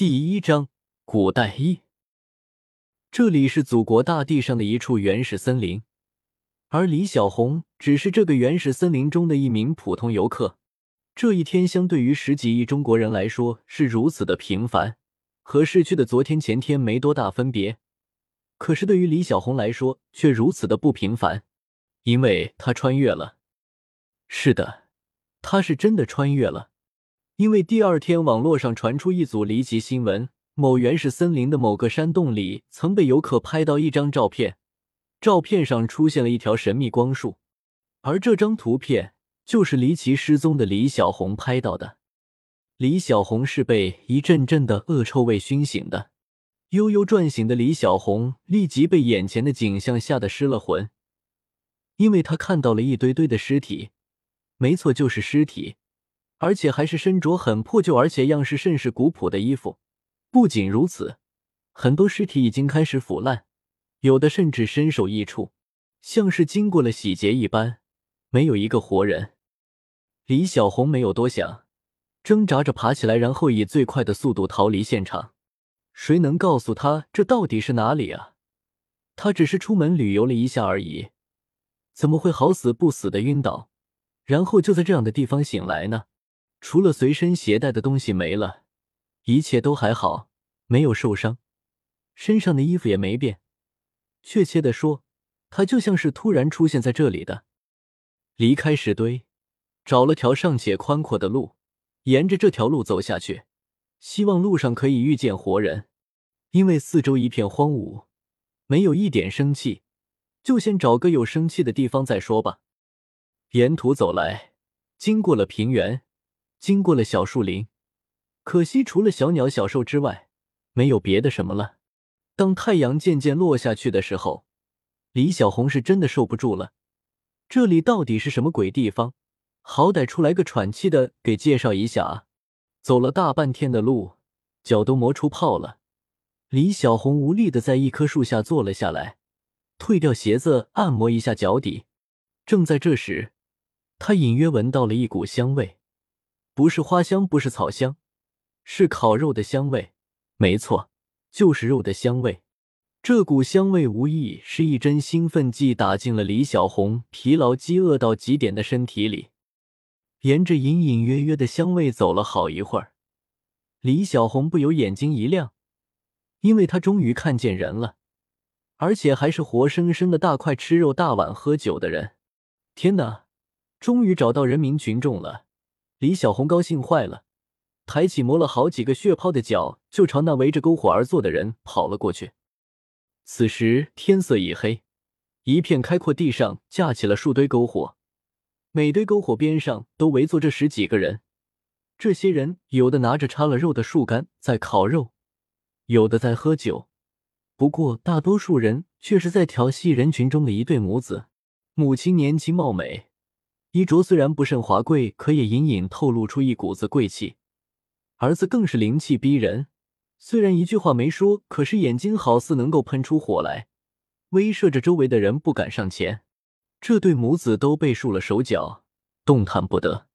第一章古代一。这里是祖国大地上的一处原始森林，而李小红只是这个原始森林中的一名普通游客。这一天，相对于十几亿中国人来说是如此的平凡，和逝去的昨天、前天没多大分别。可是对于李小红来说，却如此的不平凡，因为她穿越了。是的，她是真的穿越了。因为第二天，网络上传出一组离奇新闻：某原始森林的某个山洞里，曾被游客拍到一张照片，照片上出现了一条神秘光束，而这张图片就是离奇失踪的李小红拍到的。李小红是被一阵阵的恶臭味熏醒的，悠悠转醒的李小红立即被眼前的景象吓得失了魂，因为他看到了一堆堆的尸体，没错，就是尸体。而且还是身着很破旧，而且样式甚是古朴的衣服。不仅如此，很多尸体已经开始腐烂，有的甚至身首异处，像是经过了洗劫一般，没有一个活人。李小红没有多想，挣扎着爬起来，然后以最快的速度逃离现场。谁能告诉他这到底是哪里啊？他只是出门旅游了一下而已，怎么会好死不死的晕倒，然后就在这样的地方醒来呢？除了随身携带的东西没了，一切都还好，没有受伤，身上的衣服也没变。确切的说，他就像是突然出现在这里的。离开石堆，找了条尚且宽阔的路，沿着这条路走下去，希望路上可以遇见活人。因为四周一片荒芜，没有一点生气，就先找个有生气的地方再说吧。沿途走来，经过了平原。经过了小树林，可惜除了小鸟、小兽之外，没有别的什么了。当太阳渐渐落下去的时候，李小红是真的受不住了。这里到底是什么鬼地方？好歹出来个喘气的，给介绍一下啊！走了大半天的路，脚都磨出泡了。李小红无力的在一棵树下坐了下来，退掉鞋子，按摩一下脚底。正在这时，他隐约闻到了一股香味。不是花香，不是草香，是烤肉的香味。没错，就是肉的香味。这股香味无疑是一针兴奋剂，打进了李小红疲劳、饥饿到极点的身体里。沿着隐隐约约的香味走了好一会儿，李小红不由眼睛一亮，因为他终于看见人了，而且还是活生生的大块吃肉、大碗喝酒的人。天哪，终于找到人民群众了！李小红高兴坏了，抬起磨了好几个血泡的脚，就朝那围着篝火而坐的人跑了过去。此时天色已黑，一片开阔地上架起了数堆篝火，每堆篝火边上都围坐着十几个人。这些人有的拿着插了肉的树干在烤肉，有的在喝酒，不过大多数人却是在调戏人群中的一对母子。母亲年轻貌美。衣着虽然不甚华贵，可也隐隐透露出一股子贵气。儿子更是灵气逼人，虽然一句话没说，可是眼睛好似能够喷出火来，威慑着周围的人不敢上前。这对母子都被束了手脚，动弹不得。